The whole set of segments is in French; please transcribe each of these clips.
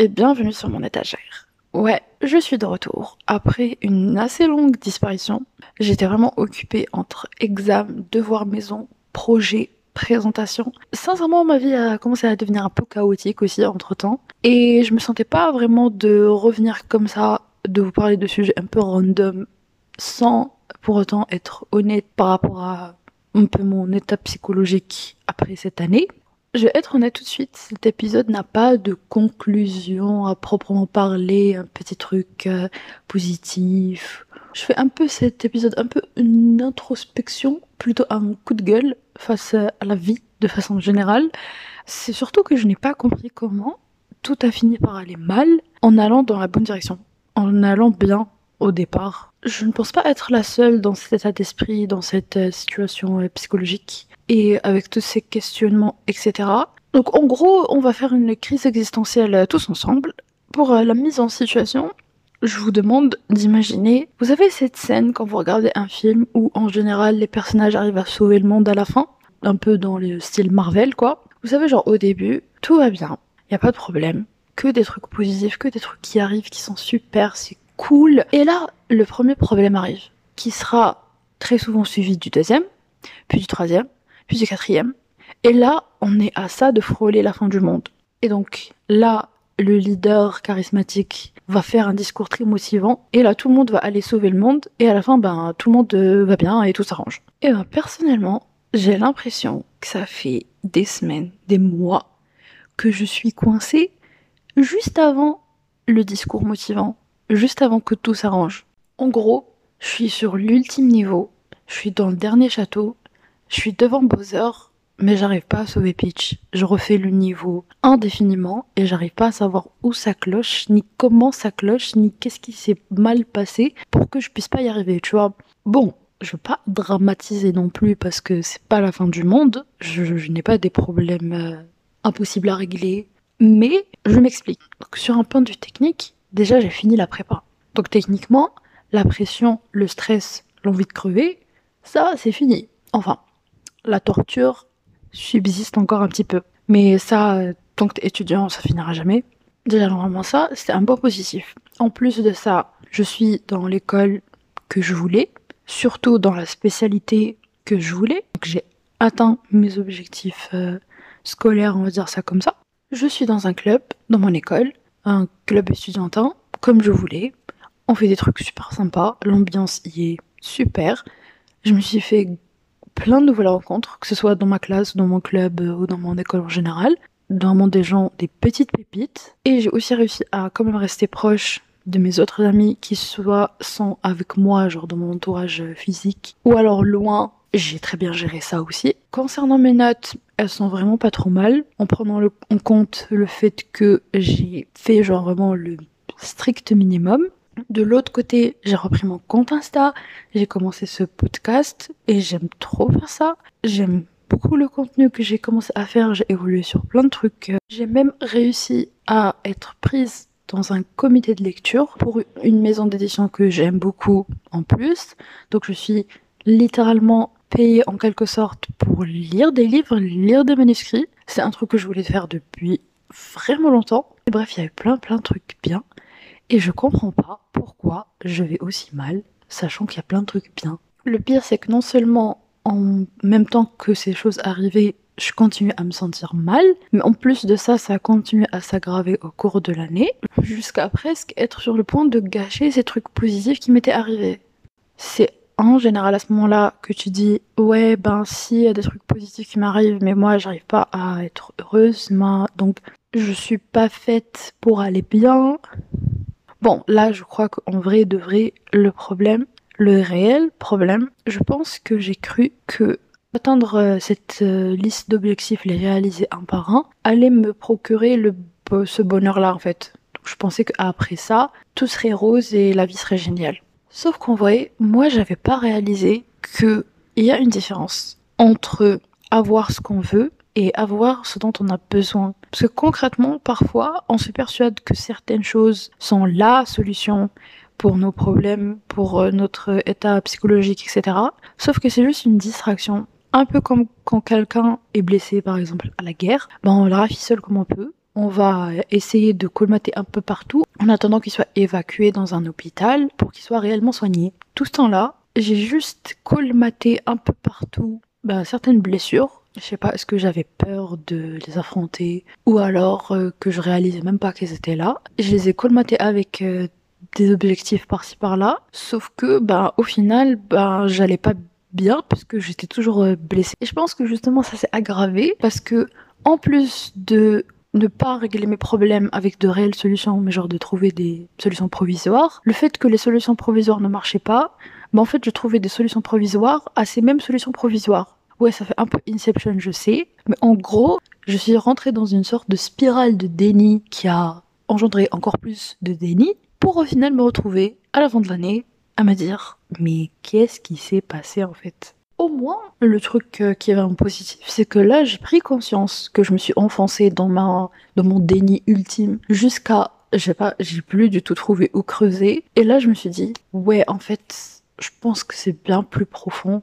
Et bienvenue sur mon étagère. Ouais, je suis de retour. Après une assez longue disparition, j'étais vraiment occupée entre examens, devoirs maison, projets, présentations. Sincèrement, ma vie a commencé à devenir un peu chaotique aussi entre temps. Et je me sentais pas vraiment de revenir comme ça, de vous parler de sujets un peu random, sans pour autant être honnête par rapport à un peu mon état psychologique après cette année. Je vais être honnête tout de suite, cet épisode n'a pas de conclusion à proprement parler, un petit truc euh, positif. Je fais un peu cet épisode, un peu une introspection, plutôt un coup de gueule face à la vie de façon générale. C'est surtout que je n'ai pas compris comment tout a fini par aller mal en allant dans la bonne direction, en allant bien au départ. Je ne pense pas être la seule dans cet état d'esprit, dans cette euh, situation euh, psychologique et avec tous ces questionnements, etc. Donc en gros, on va faire une crise existentielle euh, tous ensemble. Pour euh, la mise en situation, je vous demande d'imaginer, vous avez cette scène quand vous regardez un film où en général les personnages arrivent à sauver le monde à la fin, un peu dans le style Marvel quoi. Vous savez genre au début, tout va bien, y a pas de problème, que des trucs positifs, que des trucs qui arrivent qui sont super, c'est cool. Et là, le premier problème arrive, qui sera très souvent suivi du deuxième, puis du troisième, puis du quatrième. Et là, on est à ça de frôler la fin du monde. Et donc là, le leader charismatique va faire un discours très motivant, et là, tout le monde va aller sauver le monde, et à la fin, ben, tout le monde euh, va bien et tout s'arrange. Et ben, personnellement, j'ai l'impression que ça fait des semaines, des mois, que je suis coincée juste avant le discours motivant, juste avant que tout s'arrange. En gros, je suis sur l'ultime niveau, je suis dans le dernier château, je suis devant Bowser, mais j'arrive pas à sauver Peach. Je refais le niveau indéfiniment et j'arrive pas à savoir où ça cloche, ni comment ça cloche, ni qu'est-ce qui s'est mal passé pour que je puisse pas y arriver, tu vois. Bon, je veux pas dramatiser non plus parce que c'est pas la fin du monde. Je, n'ai pas des problèmes euh, impossibles à régler. Mais je m'explique. Sur un point de vue technique, déjà j'ai fini la prépa. Donc techniquement, la pression, le stress, l'envie de crever, ça c'est fini. Enfin, la torture subsiste encore un petit peu. Mais ça, euh, tant que t'es étudiant, ça finira jamais. Déjà, normalement, ça, c'était un point positif. En plus de ça, je suis dans l'école que je voulais, surtout dans la spécialité que je voulais. Donc, j'ai atteint mes objectifs euh, scolaires, on va dire ça comme ça. Je suis dans un club, dans mon école, un club étudiantin, comme je voulais. On fait des trucs super sympas, l'ambiance y est super. Je me suis fait plein de nouvelles rencontres, que ce soit dans ma classe, dans mon club euh, ou dans mon école en général. Vraiment des gens, des petites pépites. Et j'ai aussi réussi à quand même rester proche de mes autres amis qui soit sont avec moi, genre dans mon entourage physique, ou alors loin. J'ai très bien géré ça aussi. Concernant mes notes, elles sont vraiment pas trop mal, en prenant en compte le fait que j'ai fait genre vraiment le strict minimum. De l'autre côté, j'ai repris mon compte Insta, j'ai commencé ce podcast et j'aime trop faire ça. J'aime beaucoup le contenu que j'ai commencé à faire, j'ai évolué sur plein de trucs. J'ai même réussi à être prise dans un comité de lecture pour une maison d'édition que j'aime beaucoup en plus. Donc je suis littéralement payée en quelque sorte pour lire des livres, lire des manuscrits. C'est un truc que je voulais faire depuis vraiment longtemps. Et bref, il y avait plein plein de trucs bien. Et je comprends pas pourquoi je vais aussi mal, sachant qu'il y a plein de trucs bien. Le pire, c'est que non seulement en même temps que ces choses arrivaient, je continue à me sentir mal, mais en plus de ça, ça a continué à s'aggraver au cours de l'année, jusqu'à presque être sur le point de gâcher ces trucs positifs qui m'étaient arrivés. C'est en général à ce moment-là que tu dis ouais ben si il y a des trucs positifs qui m'arrivent mais moi j'arrive pas à être heureuse donc je suis pas faite pour aller bien Bon, là, je crois qu'en vrai de vrai, le problème, le réel problème, je pense que j'ai cru que atteindre euh, cette euh, liste d'objectifs, les réaliser un par un, allait me procurer le, ce bonheur-là, en fait. Je pensais qu'après ça, tout serait rose et la vie serait géniale. Sauf qu'en vrai, moi, j'avais pas réalisé qu'il y a une différence entre avoir ce qu'on veut et avoir ce dont on a besoin. Parce que concrètement, parfois, on se persuade que certaines choses sont la solution pour nos problèmes, pour euh, notre état psychologique, etc. Sauf que c'est juste une distraction. Un peu comme quand quelqu'un est blessé, par exemple, à la guerre, ben on le raficole comme on peut, on va essayer de colmater un peu partout en attendant qu'il soit évacué dans un hôpital pour qu'il soit réellement soigné. Tout ce temps-là, j'ai juste colmaté un peu partout ben, certaines blessures. Je sais pas, est-ce que j'avais peur de les affronter ou alors euh, que je réalisais même pas qu'elles étaient là. Je les ai colmatées avec euh, des objectifs par-ci par-là, sauf que ben au final, ben j'allais pas bien parce que j'étais toujours euh, blessée. Et je pense que justement ça s'est aggravé parce que en plus de ne pas régler mes problèmes avec de réelles solutions, mais genre de trouver des solutions provisoires, le fait que les solutions provisoires ne marchaient pas, ben en fait je trouvais des solutions provisoires à ces mêmes solutions provisoires. Ouais, ça fait un peu Inception, je sais, mais en gros, je suis rentrée dans une sorte de spirale de déni qui a engendré encore plus de déni, pour au final me retrouver à la fin de l'année à me dire mais qu'est-ce qui s'est passé en fait? Au moins, le truc euh, qui est vraiment positif, c'est que là, j'ai pris conscience que je me suis enfoncée dans mon déni ultime jusqu'à, j'ai pas, j'ai plus du tout trouvé où creuser. Et là, je me suis dit, ouais, en fait, je pense que c'est bien plus profond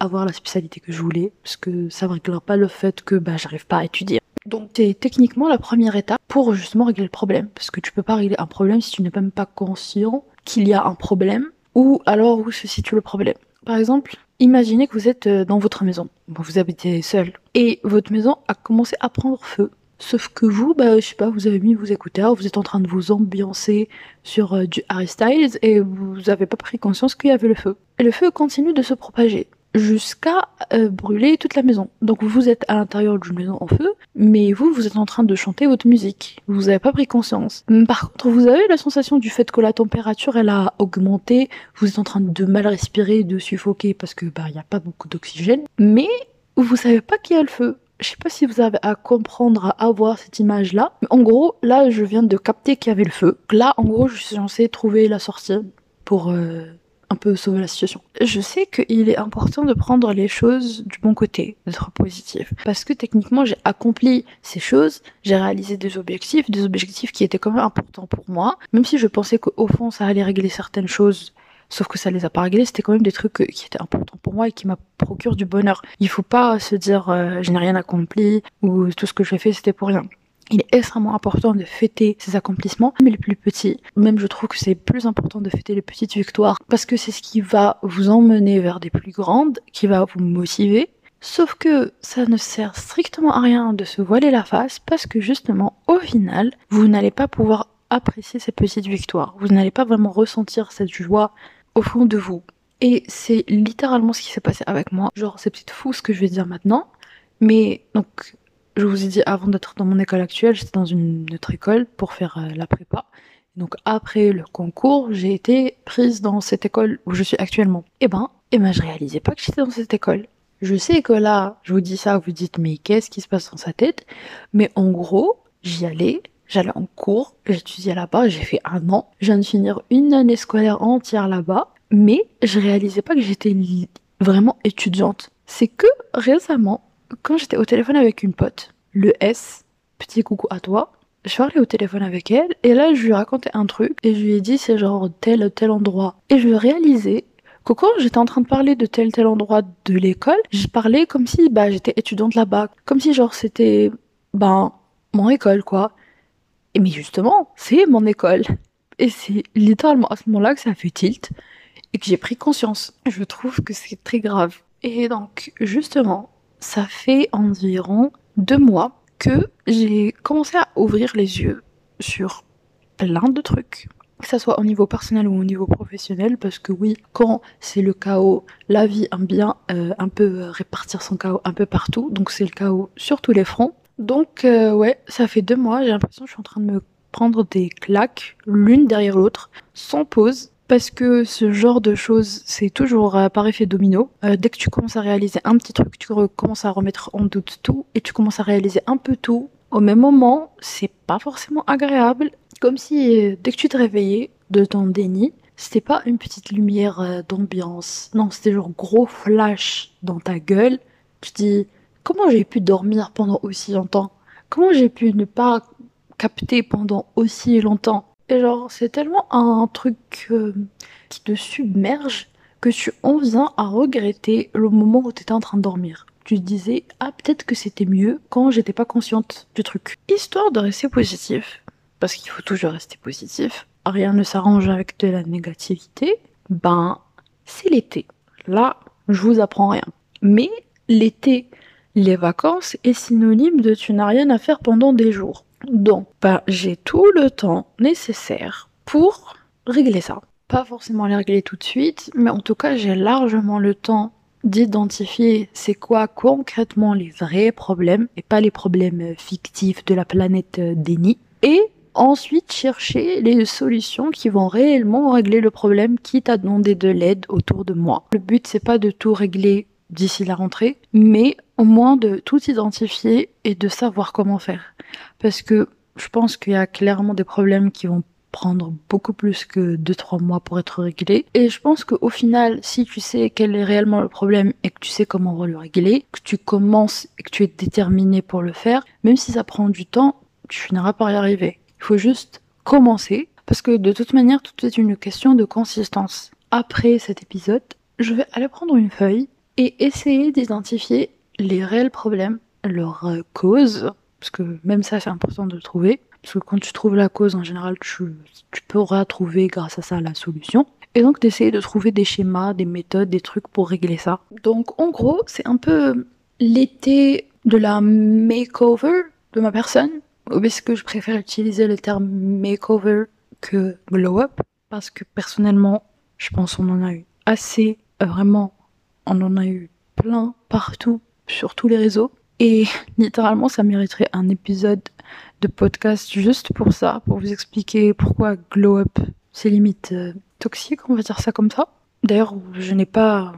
avoir la spécialité que je voulais, parce que ça réglera pas le fait que bah, j'arrive pas à étudier. Donc c'est techniquement la première étape pour justement régler le problème, parce que tu peux pas régler un problème si tu n'es même pas conscient qu'il y a un problème, ou alors où se situe le problème. Par exemple, imaginez que vous êtes euh, dans votre maison, vous habitez seul, et votre maison a commencé à prendre feu. Sauf que vous, bah, je sais pas, vous avez mis vos écouteurs, vous êtes en train de vous ambiancer sur euh, du Harry Styles et vous n'avez pas pris conscience qu'il y avait le feu. Le feu continue de se propager jusqu'à euh, brûler toute la maison. Donc vous êtes à l'intérieur d'une maison en feu, mais vous, vous êtes en train de chanter votre musique. Vous n'avez pas pris conscience. Par contre, vous avez la sensation du fait que la température, elle a augmenté, vous êtes en train de mal respirer, de suffoquer parce que bah il y a pas beaucoup d'oxygène, mais vous savez pas qu'il y a le feu. Je sais pas si vous avez à comprendre, à avoir cette image-là. En gros, là, je viens de capter qu'il y avait le feu. Là, en gros, je suis censée trouver la sortie pour euh, un peu sauver la situation. Je sais qu'il est important de prendre les choses du bon côté, d'être positif. Parce que techniquement, j'ai accompli ces choses, j'ai réalisé des objectifs, des objectifs qui étaient quand même importants pour moi. Même si je pensais qu'au fond, ça allait régler certaines choses, sauf que ça les a pas réglées, c'était quand même des trucs qui étaient importants pour moi et qui m'a procuré du bonheur. Il faut pas se dire euh, je n'ai rien accompli ou tout ce que j'ai fait c'était pour rien. Il est extrêmement important de fêter ses accomplissements, mais les plus petits. Même je trouve que c'est plus important de fêter les petites victoires parce que c'est ce qui va vous emmener vers des plus grandes, qui va vous motiver. Sauf que ça ne sert strictement à rien de se voiler la face parce que justement, au final, vous n'allez pas pouvoir apprécier ces petites victoires. Vous n'allez pas vraiment ressentir cette joie au fond de vous. Et c'est littéralement ce qui s'est passé avec moi. Genre, c'est peut-être fou ce que je vais dire maintenant. Mais donc, je vous ai dit avant d'être dans mon école actuelle, j'étais dans une autre école pour faire euh, la prépa. Donc après le concours, j'ai été prise dans cette école où je suis actuellement. Eh ben, et eh ben je réalisais pas que j'étais dans cette école. Je sais que là, je vous dis ça, vous dites mais qu'est-ce qui se passe dans sa tête? Mais en gros, j'y allais, j'allais en cours, j'étudiais là-bas, j'ai fait un an, je viens de finir une année scolaire entière là-bas, mais je réalisais pas que j'étais vraiment étudiante. C'est que récemment, quand j'étais au téléphone avec une pote, le S, petit coucou à toi, je parlais au téléphone avec elle et là je lui racontais un truc et je lui ai dit c'est genre tel tel endroit et je réalisais que quand j'étais en train de parler de tel tel endroit de l'école, je parlais comme si bah j'étais étudiante là-bas, comme si genre c'était ben mon école quoi. Et mais justement, c'est mon école. Et c'est littéralement à ce moment-là que ça a fait tilt et que j'ai pris conscience. Je trouve que c'est très grave. Et donc, justement, ça fait environ deux mois que j'ai commencé à ouvrir les yeux sur plein de trucs. Que ça soit au niveau personnel ou au niveau professionnel, parce que oui, quand c'est le chaos, la vie aime bien euh, un peu répartir son chaos un peu partout, donc c'est le chaos sur tous les fronts. Donc euh, ouais, ça fait deux mois, j'ai l'impression que je suis en train de me prendre des claques l'une derrière l'autre, sans pause, parce que ce genre de choses, c'est toujours euh, par effet domino. Euh, dès que tu commences à réaliser un petit truc, tu commences à remettre en doute tout et tu commences à réaliser un peu tout. Au même moment, c'est pas forcément agréable. Comme si euh, dès que tu te réveillais de ton déni, c'était pas une petite lumière d'ambiance. Non, c'était genre gros flash dans ta gueule. Tu te dis, comment j'ai pu dormir pendant aussi longtemps? Comment j'ai pu ne pas capter pendant aussi longtemps? Et genre, c'est tellement un truc euh, qui te submerge que tu en viens à regretter le moment où tu en train de dormir. tu te disais ah peut-être que c'était mieux quand j'étais pas consciente du truc. Histoire de rester positif, parce qu'il faut toujours rester positif. Rien ne s'arrange avec de la négativité. Ben c'est l'été. Là, je vous apprends rien. Mais l'été, les vacances est synonyme de tu n'as rien à faire pendant des jours. Donc, ben, j'ai tout le temps nécessaire pour régler ça. Pas forcément les régler tout de suite, mais en tout cas, j'ai largement le temps d'identifier c'est quoi concrètement les vrais problèmes et pas les problèmes fictifs de la planète déni. Et ensuite chercher les solutions qui vont réellement régler le problème quitte à demander de l'aide autour de moi. Le but c'est pas de tout régler d'ici la rentrée, mais au moins de tout identifier et de savoir comment faire. Parce que je pense qu'il y a clairement des problèmes qui vont prendre beaucoup plus que 2-3 mois pour être réglés. Et je pense qu'au final, si tu sais quel est réellement le problème et que tu sais comment on va le régler, que tu commences et que tu es déterminé pour le faire, même si ça prend du temps, tu finiras par y arriver. Il faut juste commencer parce que de toute manière, tout est une question de consistance. Après cet épisode, je vais aller prendre une feuille et essayer d'identifier les réels problèmes, leurs euh, causes, parce que même ça c'est important de le trouver, parce que quand tu trouves la cause en général tu, tu pourras trouver grâce à ça la solution. Et donc d'essayer de trouver des schémas, des méthodes, des trucs pour régler ça. Donc en gros c'est un peu l'été de la makeover de ma personne, est-ce que je préfère utiliser le terme makeover que glow up? Parce que personnellement je pense qu'on en a eu assez euh, vraiment on en a eu plein partout sur tous les réseaux. Et littéralement, ça mériterait un épisode de podcast juste pour ça, pour vous expliquer pourquoi Glow Up, c'est limite euh, toxique, on va dire ça comme ça. D'ailleurs, je n'ai pas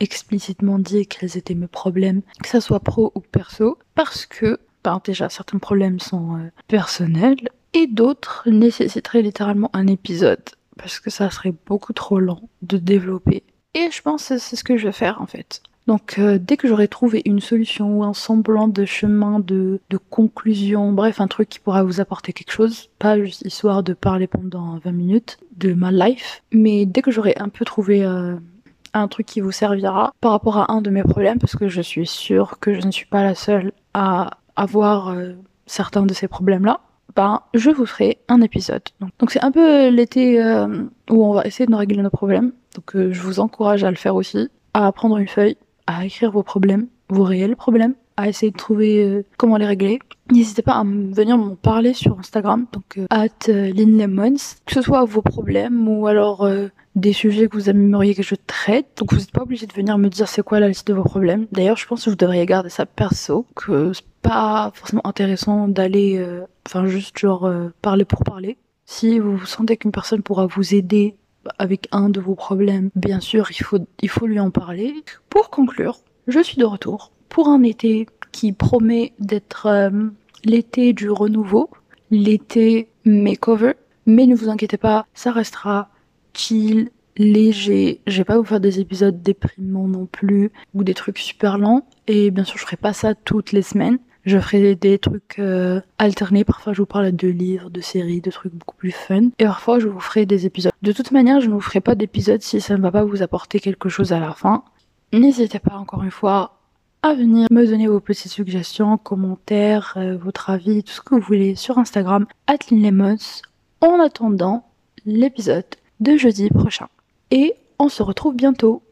explicitement dit quels étaient mes problèmes, que ça soit pro ou perso, parce que, ben, déjà, certains problèmes sont euh, personnels et d'autres nécessiteraient littéralement un épisode, parce que ça serait beaucoup trop lent de développer. Et je pense que c'est ce que je vais faire en fait. Donc euh, dès que j'aurai trouvé une solution ou un semblant de chemin, de, de, conclusion, bref, un truc qui pourra vous apporter quelque chose, pas juste histoire de parler pendant 20 minutes de ma life, mais dès que j'aurai un peu trouvé euh, un truc qui vous servira par rapport à un de mes problèmes, parce que je suis sûre que je ne suis pas la seule à avoir euh, certains de ces problèmes-là, ben, je vous ferai un épisode. Donc c'est un peu l'été où on va essayer de nous régler nos problèmes. Donc je vous encourage à le faire aussi, à prendre une feuille, à écrire vos problèmes, vos réels problèmes, à essayer de trouver euh, comment les régler. N'hésitez pas à venir m'en parler sur Instagram, donc euh, at euh, linlemons, que ce soit vos problèmes ou alors des sujets que vous aimeriez que je traite. Donc vous n'êtes pas obligé de venir me dire c'est quoi la liste de vos problèmes. D'ailleurs, je pense que vous devriez garder ça perso, que pas forcément intéressant d'aller, enfin juste genre parler pour parler. Si vous sentez qu'une personne pourra vous aider avec un de vos problèmes, bien sûr, il faut, il faut lui en parler. Pour conclure, je suis de retour pour un été qui promet d'être euh, l'été du renouveau, l'été makeover. Mais ne vous inquiétez pas, ça restera chill, léger. Je vais pas vous faire des épisodes déprimants non plus ou des trucs super lents. Et bien sûr, je ferai pas ça toutes les semaines. Je ferai des trucs euh, alternés. Parfois, je vous parle de livres, de séries, de trucs beaucoup plus fun. Et parfois, je vous ferai des épisodes. De toute manière, je ne vous ferai pas d'épisodes si ça ne va pas vous apporter quelque chose à la fin. N'hésitez pas encore une fois à venir me donner vos petites suggestions, commentaires, euh, votre avis, tout ce que vous voulez sur Instagram, @linlemons. En attendant l'épisode de jeudi prochain. Et on se retrouve bientôt.